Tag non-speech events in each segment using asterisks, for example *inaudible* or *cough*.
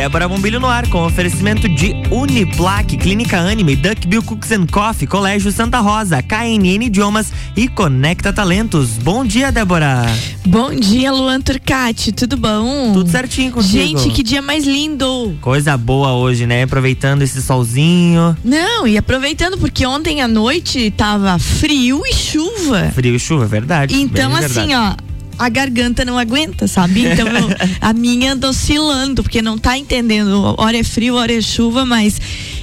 Débora Bombilho no ar, com oferecimento de Uniplaque, Clínica Anime, Duckbill Cooks and Coffee, Colégio Santa Rosa, KNN Idiomas e Conecta Talentos. Bom dia, Débora. Bom dia, Luan Turcati, tudo bom? Tudo certinho contigo. Gente, que dia mais lindo. Coisa boa hoje, né? Aproveitando esse solzinho. Não, e aproveitando porque ontem à noite tava frio e chuva. Frio e chuva, verdade. Então, assim, verdade. ó, a garganta não aguenta, sabe? Então eu- a minha anda oscilando, porque não tá entendendo. Hora é frio, hora é chuva, mas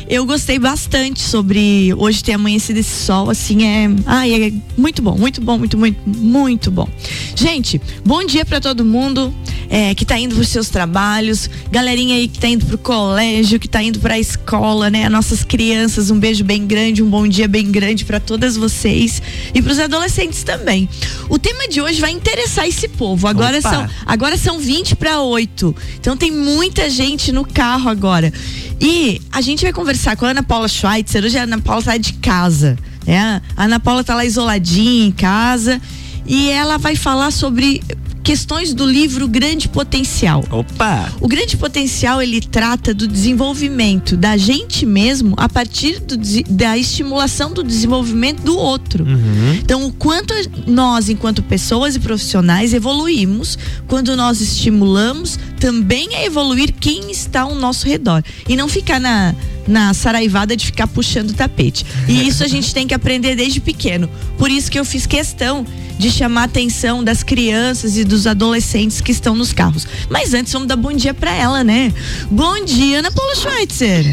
eu gostei bastante sobre hoje ter amanhecido esse sol, assim, é. Ai, é muito bom, muito bom, muito, muito, muito bom. Gente, bom dia pra todo mundo é, que tá indo pros seus trabalhos, galerinha aí que tá indo pro colégio, que tá indo pra escola, né? Nossas crianças, um beijo bem grande, um bom dia bem grande pra todas vocês e pros adolescentes também. O tema de hoje vai interessar esse povo. Agora Opa. são agora são 20 para 8. Então tem muita gente no carro agora. E a gente vai conversar com a Ana Paula Schweitzer. Hoje a Ana Paula tá de casa. Né? A Ana Paula tá lá isoladinha em casa. E ela vai falar sobre questões do livro Grande Potencial. Opa! O grande potencial ele trata do desenvolvimento da gente mesmo a partir do da estimulação do desenvolvimento do outro. Uhum. Então, o quanto nós, enquanto pessoas e profissionais, evoluímos quando nós estimulamos também a evoluir quem está ao nosso redor. E não ficar na, na saraivada de ficar puxando o tapete. E *laughs* isso a gente tem que aprender desde pequeno. Por isso que eu fiz questão de chamar a atenção das crianças e dos adolescentes que estão nos carros. Mas antes, vamos dar bom dia para ela, né? Bom dia, Ana Paula Schweitzer.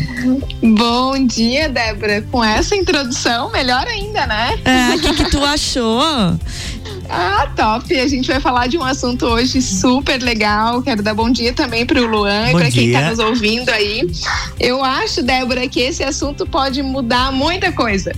Bom dia, Débora. Com essa introdução, melhor ainda, né? É, O que, que tu achou? *laughs* Ah, top. A gente vai falar de um assunto hoje super legal. Quero dar bom dia também para o Luan e para quem está nos ouvindo aí. Eu acho, Débora, que esse assunto pode mudar muita coisa.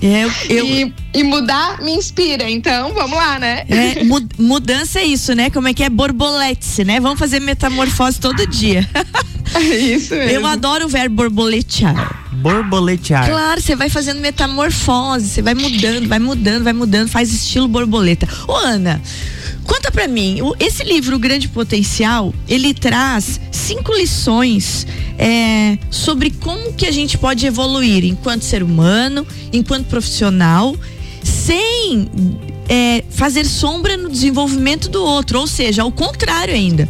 Eu, eu, E, e mudar me inspira. Então, vamos lá, né? É, mu- mudança é isso, né? Como é que é borbolete, né? Vamos fazer metamorfose todo dia. *laughs* Isso mesmo. Eu adoro o verbo borboletear. Borboletear. Claro, você vai fazendo metamorfose, você vai mudando, vai mudando, vai mudando, faz estilo borboleta. Ô, Ana, conta pra mim, esse livro, O Grande Potencial, ele traz cinco lições é, sobre como que a gente pode evoluir enquanto ser humano, enquanto profissional, sem é, fazer sombra no desenvolvimento do outro, ou seja, ao contrário ainda.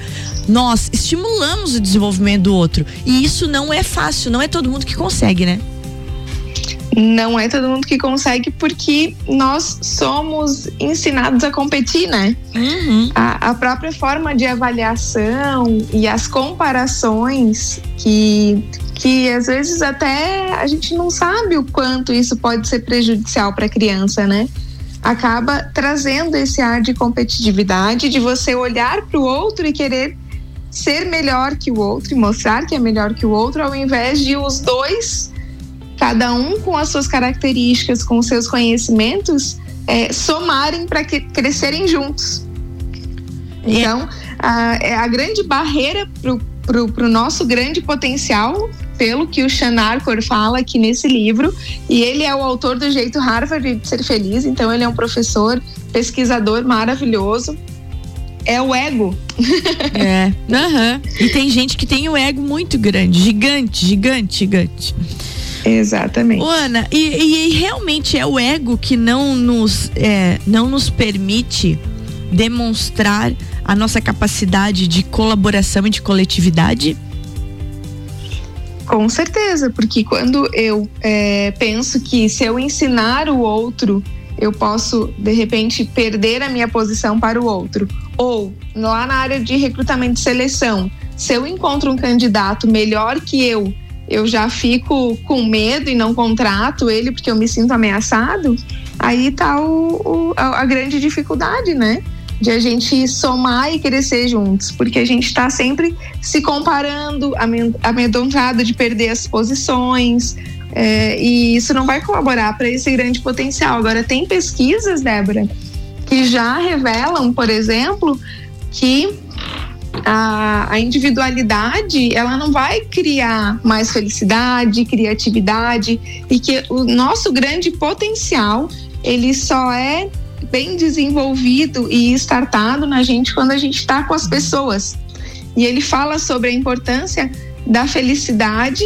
Nós estimulamos o desenvolvimento do outro. E isso não é fácil, não é todo mundo que consegue, né? Não é todo mundo que consegue, porque nós somos ensinados a competir, né? Uhum. a, a própria forma de avaliação e as comparações que, que às vezes até a gente não sabe o quanto isso pode ser prejudicial para a criança, né? Acaba trazendo esse ar de competitividade, de você olhar para o outro e querer ser melhor que o outro e mostrar que é melhor que o outro, ao invés de os dois, cada um com as suas características, com os seus conhecimentos, eh, somarem para que crescerem juntos. Então, a, é a grande barreira para o nosso grande potencial, pelo que o Sean Arcor fala aqui nesse livro, e ele é o autor do Jeito Harvard de Ser Feliz, então ele é um professor, pesquisador maravilhoso, é o ego. É. Aham. E tem gente que tem o ego muito grande, gigante, gigante, gigante. Exatamente. Ô, Ana, e, e- e realmente é o ego que não nos, é, não nos permite demonstrar a nossa capacidade de colaboração e de coletividade? Com certeza, porque quando eu é, penso que se eu ensinar o outro, eu posso de repente perder a minha posição para o outro. Ou lá na área de recrutamento e seleção, se eu encontro um candidato melhor que eu, eu já fico com medo e não contrato ele porque eu me sinto ameaçado. Aí tá o, o- a, grande dificuldade, né? De a gente somar e crescer juntos, porque a gente está sempre se comparando, amedrontado de perder as posições, é, e isso não vai colaborar para esse grande potencial. Agora, tem pesquisas, Débora, que já revelam, por exemplo, que a, a individualidade ela não vai criar mais felicidade, criatividade e que o nosso grande potencial ele só é bem desenvolvido e startado na gente quando a gente está com as pessoas. e ele fala sobre a importância da felicidade,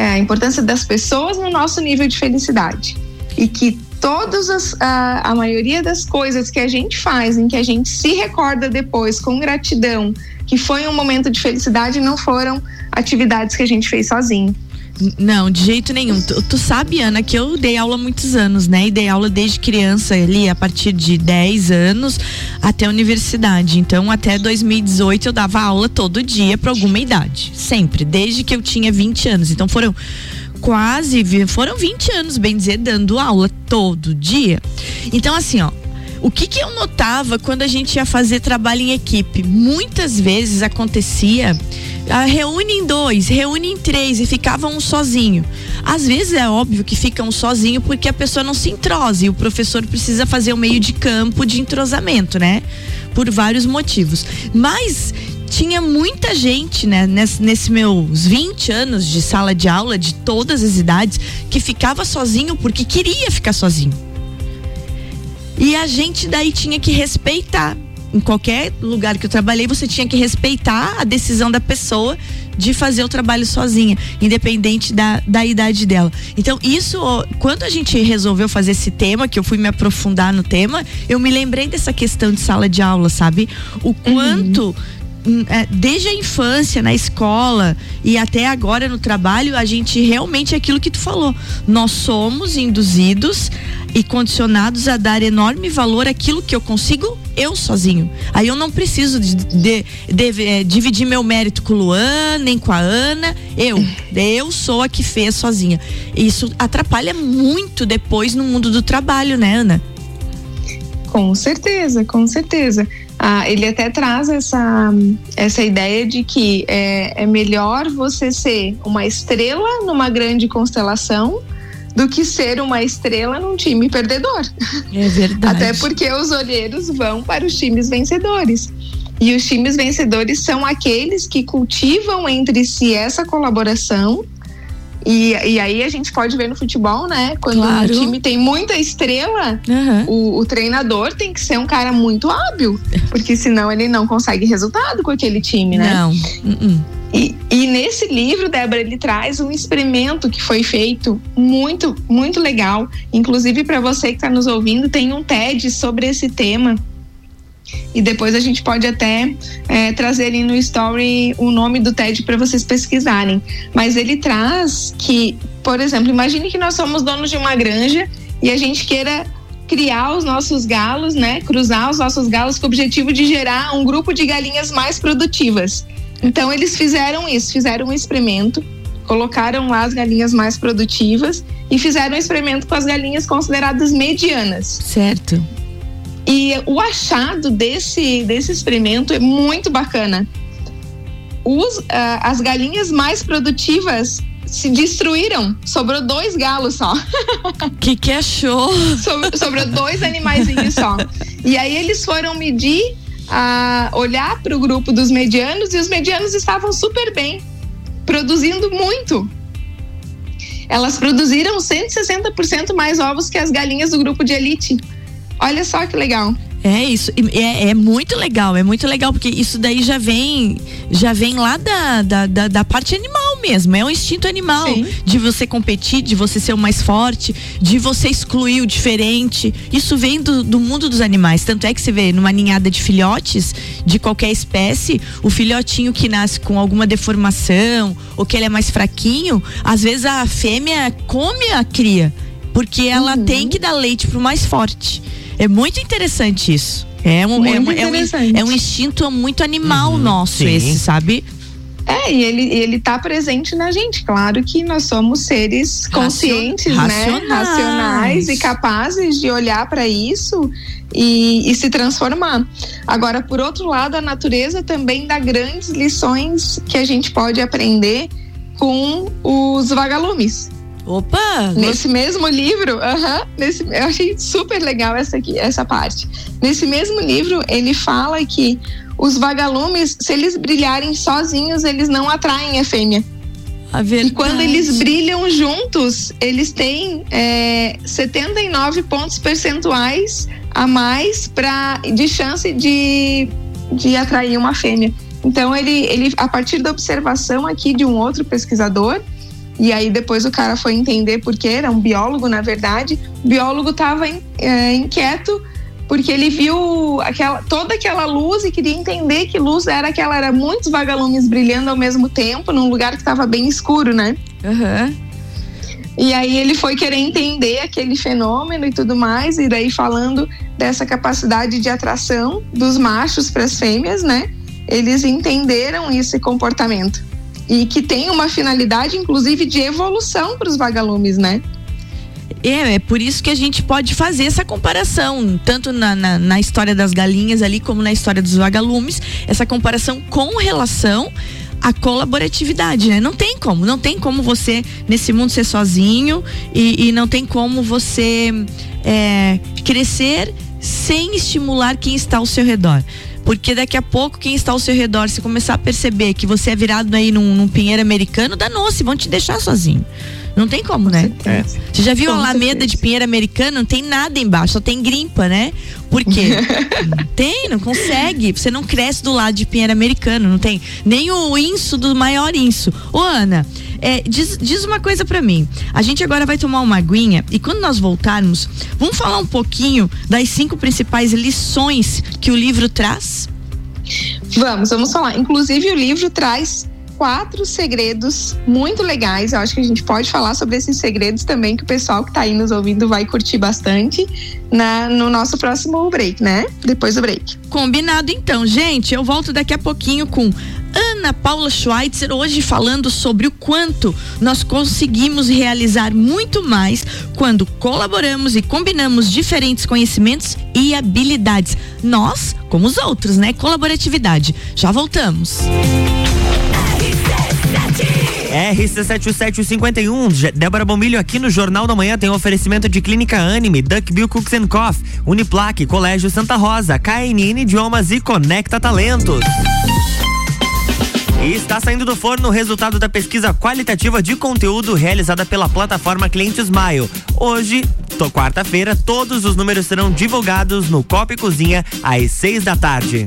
é, a importância das pessoas no nosso nível de felicidade. E que todas as, a, a maioria das coisas que a gente faz, em que a gente se recorda depois com gratidão, que foi um momento de felicidade, não foram atividades que a gente fez sozinho. Não, de jeito nenhum. Tu, tu, sabe, Ana, que eu dei aula há muitos anos, né? E dei aula desde criança ali, a partir de 10 anos até a universidade. Então, até 2018 eu dava aula todo dia para alguma idade. Sempre, desde que eu tinha 20 anos. Então foram quase, foram 20 anos, bem dizer, dando aula todo dia. Então, assim, ó, o que, que eu notava quando a gente ia fazer trabalho em equipe? Muitas vezes acontecia ah, reúne em dois, reúne em três e ficava um sozinho. Às vezes é óbvio que fica um sozinho porque a pessoa não se entrosa e o professor precisa fazer o meio de campo de entrosamento, né? Por vários motivos. Mas tinha muita gente, né, nesse, nesse, meus 20 anos de sala de aula, de todas as idades, que ficava sozinho porque queria ficar sozinho. E a gente daí tinha que respeitar em qualquer lugar que eu trabalhei, você tinha que respeitar a decisão da pessoa de fazer o trabalho sozinha, independente da, da idade dela. Então, isso, quando a gente resolveu fazer esse tema, que eu fui me aprofundar no tema, eu me lembrei dessa questão de sala de aula, sabe? O quanto. Uhum Hum, é, desde a infância, na escola e até agora no trabalho, a gente realmente é aquilo que tu falou. Nós somos induzidos e condicionados a dar enorme valor àquilo que eu consigo eu sozinho. Aí eu não preciso de, de, de, é, dividir meu mérito com o Luan, nem com a Ana. Eu. Eu sou a que fez sozinha. Isso atrapalha muito depois no mundo do trabalho, né, Ana? Com certeza, com certeza. Ah, ele até traz essa, essa ideia de que é, é melhor você ser uma estrela numa grande constelação do que ser uma estrela num time perdedor. É verdade. Até porque os olheiros vão para os times vencedores. E os times vencedores são aqueles que cultivam entre si essa colaboração e, e aí a gente pode ver no futebol, né? Quando claro. o time tem muita estrela, uhum. o, o, treinador tem que ser um cara muito hábil, porque senão ele não consegue resultado com aquele time, né? Não. Uh E, e, nesse livro, Débora, ele traz um experimento que foi feito muito, muito legal. Inclusive, para você que está nos ouvindo, tem um TED sobre esse tema e depois a gente pode até é, trazer ali no story o nome do TED para vocês pesquisarem. Mas ele traz que, por exemplo, imagine que nós somos donos de uma granja e a gente queira criar os nossos galos, né? Cruzar os nossos galos com o objetivo de gerar um grupo de galinhas mais produtivas. Então eles fizeram isso, fizeram um experimento, colocaram lá as galinhas mais produtivas e fizeram um experimento com as galinhas consideradas medianas. Certo. E o achado desse, desse experimento é muito bacana. Os, uh, as galinhas mais produtivas se destruíram. Sobrou dois galos só. *laughs* Que que achou? So, sobrou dois animaizinhos só. E aí eles foram medir, uh, olhar para o grupo dos medianos e os medianos estavam super bem, produzindo muito. Elas produziram 160% mais ovos que as galinhas do grupo de elite. Olha só que legal. É isso, é, é, muito legal, é muito legal, porque isso daí já vem, já vem lá da, da, da, da parte animal mesmo, é um instinto animal Sim. de você competir, de você ser o mais forte, de você excluir o diferente. Isso vem do, do mundo dos animais. Tanto é que você vê numa ninhada de filhotes de qualquer espécie, o filhotinho que nasce com alguma deformação ou que ele é mais fraquinho, às vezes a fêmea come a cria, porque ela uhum. tem que dar leite pro mais forte. É muito interessante isso. É um, é, um, é, um, é um instinto muito animal uhum, nosso sim. esse, sabe? É, e ele, ele tá presente na gente. Claro que nós somos seres conscientes, né? Racionais. né? Racionais e capazes de olhar para isso e, e, se transformar. Agora, por outro lado, a natureza também dá grandes lições que a gente pode aprender com os vagalumes. Opa! Nesse mesmo livro, uh -huh, nesse, eu achei super legal essa aqui, essa parte. Nesse mesmo livro, ele fala que os vagalumes, se eles brilharem sozinhos, eles não atraem a fêmea. A e quando eles brilham juntos, eles têm é, 79 pontos percentuais a mais pra, de chance de, de atrair uma fêmea. Então ele, ele a partir da observação aqui de um outro pesquisador, e aí depois o cara foi entender porque era um biólogo na verdade, o biólogo estava é, inquieto porque ele viu aquela, toda aquela luz e queria entender que luz era aquela, era muitos vagalumes brilhando ao mesmo tempo num lugar que estava bem escuro, né? Uhum. E aí ele foi querer entender aquele fenômeno e tudo mais, e daí falando dessa capacidade de atração dos machos para as fêmeas, né? Eles entenderam esse comportamento e que tem uma finalidade, inclusive, de evolução para os vagalumes, né? É, é por isso que a gente pode fazer essa comparação, tanto na, na, na, história das galinhas ali, como na história dos vagalumes, essa comparação com relação à colaboratividade, né? Não tem como, não tem como você nesse mundo ser sozinho e, e não tem como você é, crescer sem estimular quem está ao seu redor. Porque daqui a pouco, quem está ao seu redor, se começar a perceber que você é virado aí num, num pinheiro americano, danou-se, vão te deixar sozinho. Não tem como, né? É. Você já viu a Alameda de Pinheiro Americano? Não tem nada embaixo, só tem grimpa, né? Por quê? *laughs* tem, não consegue. Você não cresce do lado de Pinheiro Americano, não tem nem o inso do maior inso. Ô, Ana, é, diz, diz uma coisa para mim. A gente agora vai tomar uma aguinha e quando nós voltarmos, vamos falar um pouquinho das cinco principais lições que o livro traz? Vamos, vamos falar. Inclusive, o livro traz quatro segredos muito legais. Eu acho que a gente pode falar sobre esses segredos também, que o pessoal que está aí nos ouvindo vai curtir bastante na, no nosso próximo break, né? Depois do break. Combinado então, gente. Eu volto daqui a pouquinho com Ana Paula Schweitzer, hoje falando sobre o quanto nós conseguimos realizar muito mais quando colaboramos e combinamos diferentes conhecimentos e habilidades. Nós, como os outros, né? Colaboratividade. Já voltamos. RC7751, Débora Bombilho aqui no Jornal da Manhã tem um oferecimento de Clínica Anime, Duckbill Cooks and Coffee, Uniplaque, Colégio Santa Rosa, KNN Idiomas e Conecta Talentos. E está saindo do forno o resultado da pesquisa qualitativa de conteúdo realizada pela plataforma Cliente Smile. Hoje, quarta-feira, todos os números serão divulgados no Copa e Cozinha às seis da tarde.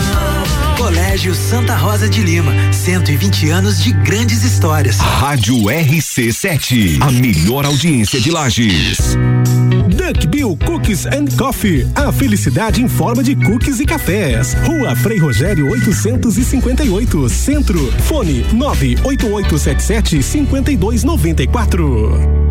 Colégio Santa Rosa de Lima, 120 anos de grandes histórias. Rádio RC7, a melhor audiência de Lages. Duck Bill Cookies and Coffee, a felicidade em forma de cookies e cafés. Rua Frei Rogério 858, Centro. Fone 98877 5294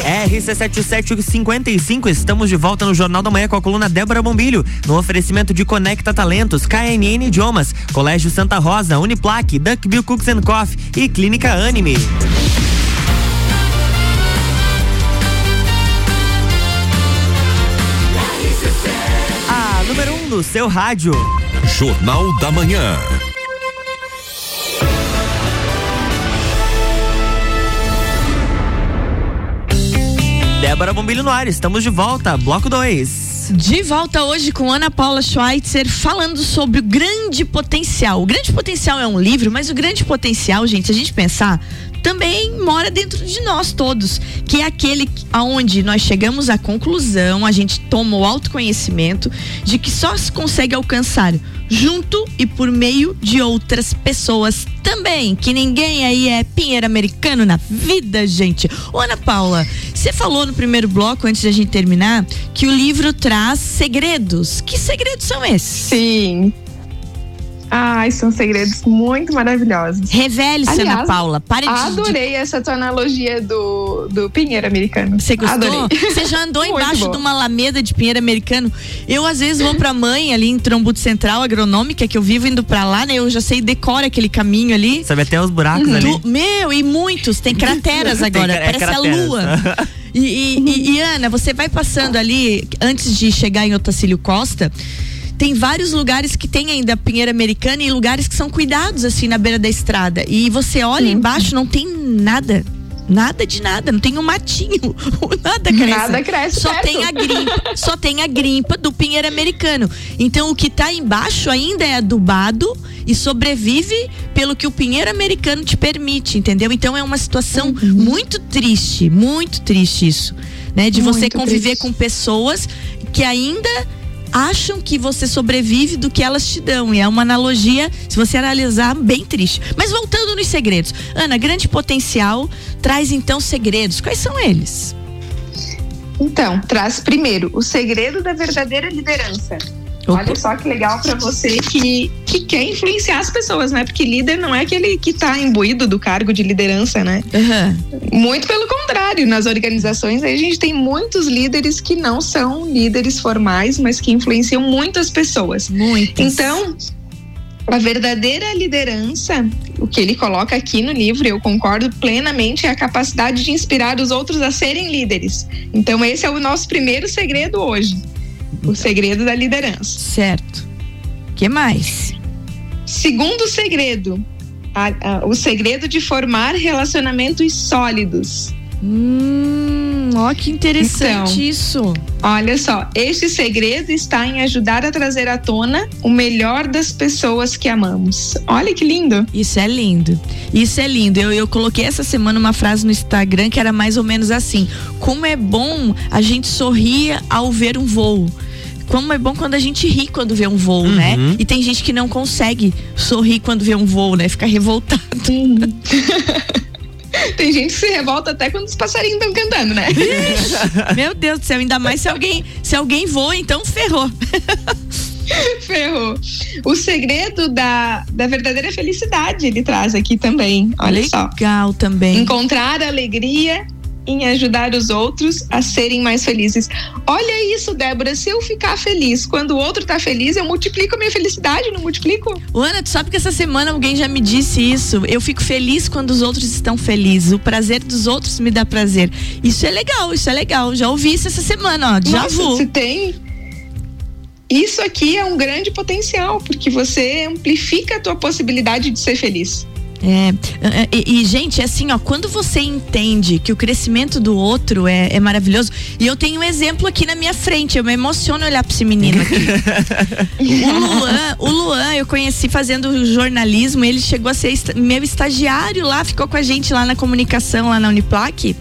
RC7755, estamos de volta no Jornal da Manhã com a coluna Débora Bombilho, no oferecimento de Conecta Talentos, KNN Idiomas, Colégio Santa Rosa, Uniplaque, Duckbill Cooks and Coffee e Clínica Anime. A número 1 um do seu rádio. Jornal da Manhã. Débora Bombilho no ar, estamos de volta, bloco 2. De volta hoje com Ana Paula Schweitzer falando sobre o grande potencial. O grande potencial é um livro, mas o grande potencial, gente, se a gente pensar, também mora dentro de nós todos, que é aquele aonde nós chegamos à conclusão, a gente toma o autoconhecimento de que só se consegue alcançar junto e por meio de outras pessoas também, que ninguém aí é pinheiro americano na vida, gente. Ô Ana Paula, você falou no primeiro bloco, antes da gente terminar, que o livro traz segredos. Que segredos são esses? Sim. Ai, são segredos muito maravilhosos. Revele-se, Ana Paula. Pare de. Adorei essa tua analogia do, do pinheiro americano. Você gostou? Adorei. *laughs* Você já andou embaixo bom. de uma alameda de pinheiro americano? Eu, às vezes, vou pra mãe ali em Trombuto Central, agronômica, que eu vivo indo pra lá, né? Eu já sei, decora aquele caminho ali. Sabe até os buracos uhum. ali? Meu, e muitos. Tem crateras *laughs* agora. Tem, é parece crateras. a lua. E, e, e, e, Ana, você vai passando ali, antes de chegar em Otacílio Costa, tem vários lugares que tem ainda pinheiro americana e lugares que são cuidados assim na beira da estrada. E você olha uhum. embaixo, não tem nada. Nada de nada, não tem um matinho, *laughs* nada cresce. Nada cresce só perto. tem a grimpa, só tem a grimpa do pinheiro americano. Então o que está embaixo ainda é adubado e sobrevive pelo que o pinheiro americano te permite, entendeu? Então é uma situação uhum. muito triste, muito triste isso, né? De muito você conviver triste. com pessoas que ainda acham que você sobrevive do que elas te dão. E é uma analogia, se você analisar, bem triste. Mas voltando nos segredos. Ana, grande potencial traz então segredos. Quais são eles? Então, traz primeiro o segredo da verdadeira liderança. Olha só que legal para você que, que quer influenciar as pessoas, né? Porque líder não é aquele que tá imbuído do cargo de liderança, né? Uhum. Muito pelo contrário, nas organizações a gente tem muitos líderes que não são líderes formais, mas que influenciam muitas pessoas. Muitas. Então, a verdadeira liderança, o que ele coloca aqui no livro, eu concordo plenamente, é a capacidade de inspirar os outros a serem líderes. Então, esse é o nosso primeiro segredo hoje. O segredo da liderança. Certo. que mais? Segundo segredo, a, a, o segredo de formar relacionamentos sólidos. Hum, ó que interessante então, isso. Olha só, este segredo está em ajudar a trazer à tona o melhor das pessoas que amamos. Olha que lindo. Isso é lindo. Isso é lindo. Eu, eu coloquei essa semana uma frase no Instagram que era mais ou menos assim: Como é bom a gente sorrir ao ver um voo como é bom quando a gente ri quando vê um voo, né? uhum. né? E tem gente que não consegue sorrir quando vê um voo, né? Fica revoltado. *laughs* Tem gente que se revolta até quando os passarinhos estão cantando, né? Meu Deus do céu, ainda mais se alguém, se alguém voa, então ferrou. *laughs* Ferrou. O segredo da, da verdadeira felicidade ele traz aqui também. Olha Legal só. Legal também. Encontrar alegria em ajudar os outros a serem mais felizes. Olha isso, Débora. Se eu ficar feliz quando o outro tá feliz, eu multiplico a minha felicidade, não multiplico? Ana, tu sabe que essa semana alguém já me disse isso. Eu fico feliz quando os outros estão felizes. O prazer dos outros me dá prazer. Isso é legal, isso é legal. Já ouvi isso essa semana, ó. Já vou. Você tem? Isso aqui é um grande potencial, porque você amplifica a tua possibilidade de ser feliz. É, e, e, gente, assim, ó, quando você entende que o crescimento do outro é, é, maravilhoso, e eu tenho um exemplo aqui na minha frente, eu me emociono olhar pra esse menino aqui. *laughs* o Luan, o Luan, eu conheci fazendo jornalismo, ele chegou a ser meu estagiário lá, ficou com a gente lá na comunicação, lá na Uniplac.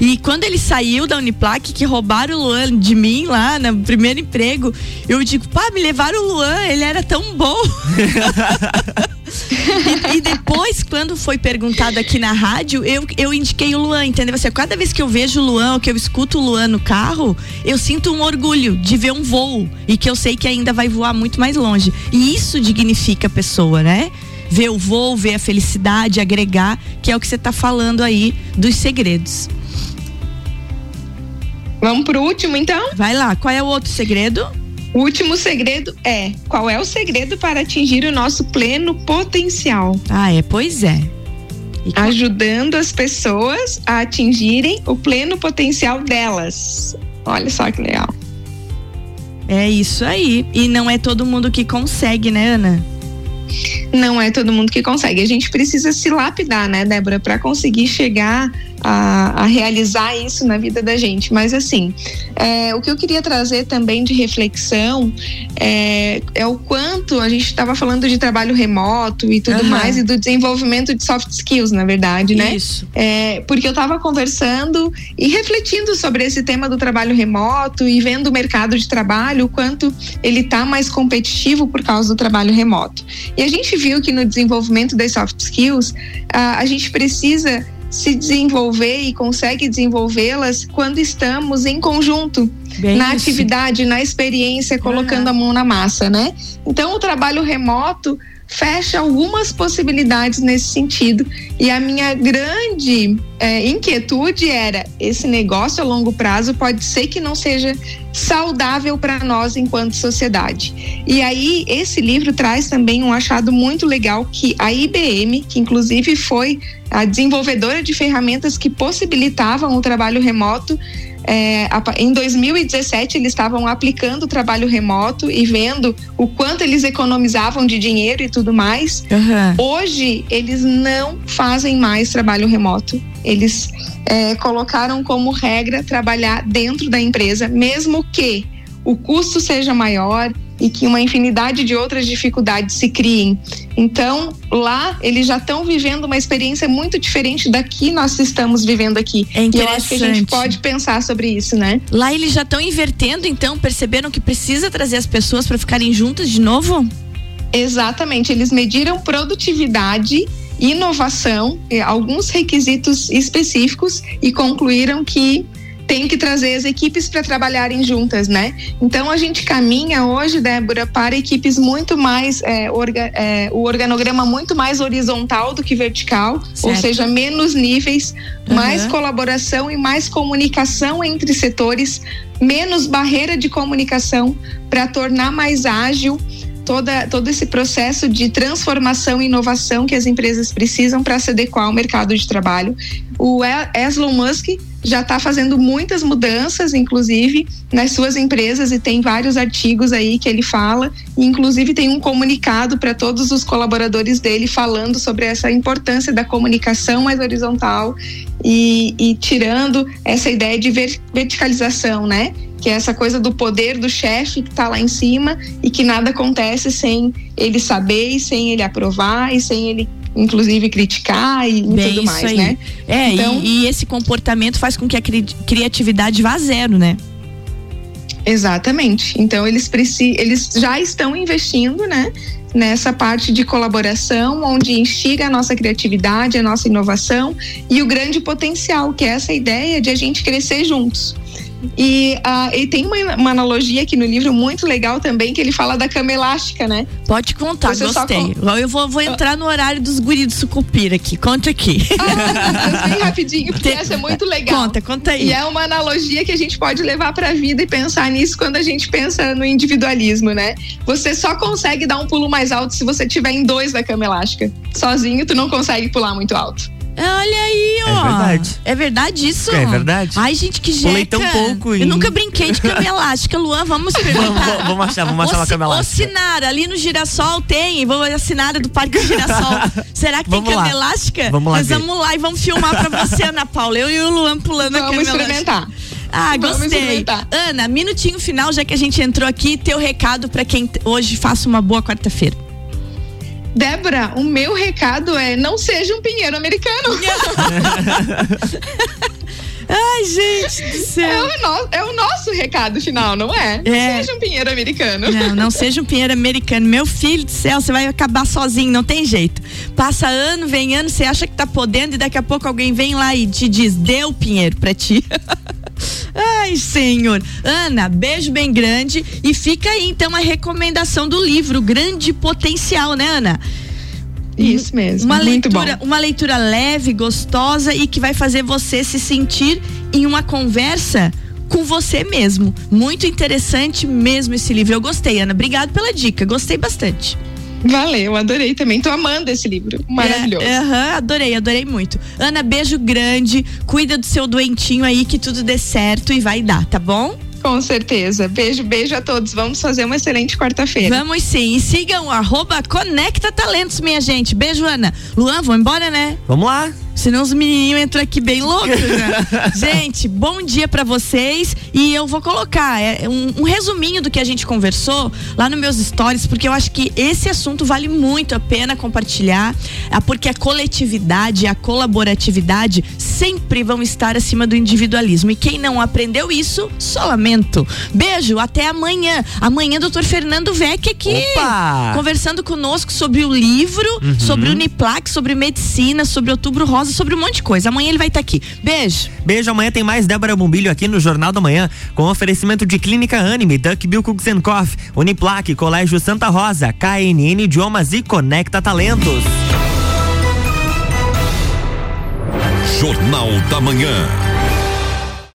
E quando ele saiu da Uniplac, que roubaram o Luan de mim lá no primeiro emprego, eu digo, pá, me levaram o Luan, ele era tão bom. *laughs* e, e, depois, quando foi perguntado aqui na rádio, eu, eu indiquei o Luan, entendeu? Você, cada vez que eu vejo o Luan ou que eu escuto o Luan no carro, eu sinto um orgulho de ver um voo e que eu sei que ainda vai voar muito mais longe. E isso dignifica a pessoa, né? Ver o voo, ver a felicidade, agregar, que é o que você está falando aí dos segredos. Vamos pro último, então? Vai lá, qual é o outro segredo? O último segredo é: qual é o segredo para atingir o nosso pleno potencial? Ah, é, pois é. Ajudando as pessoas a atingirem o pleno potencial delas. Olha só que legal. É isso aí. E não é todo mundo que consegue, né, Ana? Não é todo mundo que consegue. A gente precisa se lapidar, né, Débora, para conseguir chegar a, a, realizar isso na vida da gente. Mas assim, é, o que eu queria trazer também de reflexão é, é o quanto a gente estava falando de trabalho remoto e tudo uhum. mais e do desenvolvimento de soft skills, na verdade, né? Isso. É, porque eu estava conversando e refletindo sobre esse tema do trabalho remoto e vendo o mercado de trabalho, o quanto ele está mais competitivo por causa do trabalho remoto. E a gente viu que no desenvolvimento das soft skills, a, a gente precisa se desenvolver e consegue desenvolvê-las quando estamos em conjunto. Bem na isso. atividade, na experiência, colocando uhum. a mão na massa, né? Então, o trabalho remoto fecha algumas possibilidades nesse sentido. E a minha grande é, inquietude era: esse negócio a longo prazo pode ser que não seja saudável para nós enquanto sociedade. E aí, esse livro traz também um achado muito legal que a IBM, que inclusive foi a desenvolvedora de ferramentas que possibilitavam o trabalho remoto, é, em 2017 eles estavam aplicando o trabalho remoto e vendo o quanto eles economizavam de dinheiro e tudo mais. Uhum. Hoje eles não fazem mais trabalho remoto. Eles é, colocaram como regra trabalhar dentro da empresa, mesmo que o custo seja maior e que uma infinidade de outras dificuldades se criem. Então, lá eles já estão vivendo uma experiência muito diferente da que nós estamos vivendo aqui. É e eu acho que a gente pode pensar sobre isso, né? Lá eles já estão invertendo, então perceberam que precisa trazer as pessoas para ficarem juntas de novo? Exatamente, eles mediram produtividade inovação, eh, alguns requisitos específicos e concluíram que tem que trazer as equipes para trabalharem juntas, né? Então a gente caminha hoje, Débora, para equipes muito mais é, orga, é, o organograma muito mais horizontal do que vertical, certo. ou seja, menos níveis, uhum. mais colaboração e mais comunicação entre setores, menos barreira de comunicação para tornar mais ágil toda, todo esse processo de transformação e inovação que as empresas precisam para se adequar ao mercado de trabalho. O Elon Musk já está fazendo muitas mudanças, inclusive, nas suas empresas, e tem vários artigos aí que ele fala, inclusive tem um comunicado para todos os colaboradores dele falando sobre essa importância da comunicação mais horizontal e, e tirando essa ideia de verticalização, né? que é essa coisa do poder do chefe que está lá em cima e que nada acontece sem ele saber e sem ele aprovar e sem ele inclusive criticar e, Bem, tudo mais, aí. né? É, então, e, e, esse comportamento faz com que a cri criatividade vá zero, né? Exatamente. Então eles precisam, eles já estão investindo, né? Nessa parte de colaboração, onde instiga a nossa criatividade, a nossa inovação e o grande potencial, que é essa ideia de a gente crescer juntos. E, uh, e tem uma, uma, analogia aqui no livro muito legal também, que ele fala da cama elástica, né? Pode contar, Você gostei. Com... Eu vou, vou entrar no horário dos guris do sucupira aqui. Conta aqui. Ah, *laughs* bem rapidinho, porque essa é muito legal. Conta, conta aí. E é uma analogia que a gente pode levar para a vida e pensar nisso quando a gente pensa no individualismo, né? Você só consegue dar um pulo mais alto se você tiver em dois da cama elástica. Sozinho, tu não consegue pular muito alto. Olha aí, ó. É verdade. É verdade isso? É verdade. Ai, gente, que jeca. Pulei tão pouco Eu em- nunca brinquei de cama elástica. Luan, vamos Vamos, perguntar. vamos- vamos achar, vamos achar uma Ô, cama Ci- ô, elástica. Sinara, ali no Girassol tem. Vou assinar do Parque do Girassol. *laughs* Será que Vamos tem cama lá. elástica? Vamos lá Nós ver. vamos lá e vamos filmar pra você, Ana Paula. Eu e o Luan pulando a Vamos cama experimentar. elástica. Ah, Vamos gostei. experimentar. Ana, minutinho final, já que a gente entrou aqui, teu recado pra quem hoje faça uma boa quarta-feira. Débora, o meu recado é não seja um pinheiro americano. *laughs* Ai, gente do É céu. o, no- é o nosso recado final, não é? Não É. seja um pinheiro americano. Não, não *laughs* seja um pinheiro americano. Meu filho do céu, você vai acabar sozinho, não tem jeito. Passa ano, vem ano, você acha que tá podendo e daqui a pouco alguém vem lá e te diz, deu pinheiro pra ti. *laughs* Ai, senhor. Ana, beijo bem grande e fica aí então a recomendação do livro Grande Potencial, né, Ana? Isso mesmo. Uma leitura, bom. uma leitura leve, gostosa e que vai fazer você se sentir em uma conversa com você mesmo. Muito interessante mesmo esse livro. Eu gostei, Ana. Obrigado pela dica. Gostei bastante. Valeu, adorei também. Tô amando esse livro. Maravilhoso. É, aham, adorei, adorei muito. Ana, beijo grande. Cuida do seu doentinho aí, que tudo dê certo e vai dar, tá bom? Com certeza. Beijo, beijo a todos. Vamos fazer uma excelente quarta-feira. Vamos sim. E sigam o arroba Conecta Talentos, minha gente. Beijo, Ana. Luan, vamos embora, né? Vamos lá. Senão os menininhos entram aqui bem loucos, né? *laughs* gente, bom dia pra vocês. E eu vou colocar é, um, um resuminho do que a gente conversou lá nos meus stories, porque eu acho que esse assunto vale muito a pena compartilhar, ah, porque a coletividade, a colaboratividade sempre vão estar acima do individualismo. E quem não aprendeu isso, só lamento. Beijo, até amanhã. Amanhã, doutor Fernando Vec aqui Opa! conversando conosco sobre o livro, sobre o Uniplac, sobre medicina, sobre outubro rosa, sobre um monte de coisa. Amanhã ele vai estar aqui. Beijo. Beijo, amanhã tem mais Débora Bombilho aqui no Jornal da Manhã, com oferecimento de Clínica Anime, Duck Bill Cooks and Coffee, Uniplaque, Colégio Santa Rosa, KNN Idiomas e Conecta Talentos. Jornal da Manhã.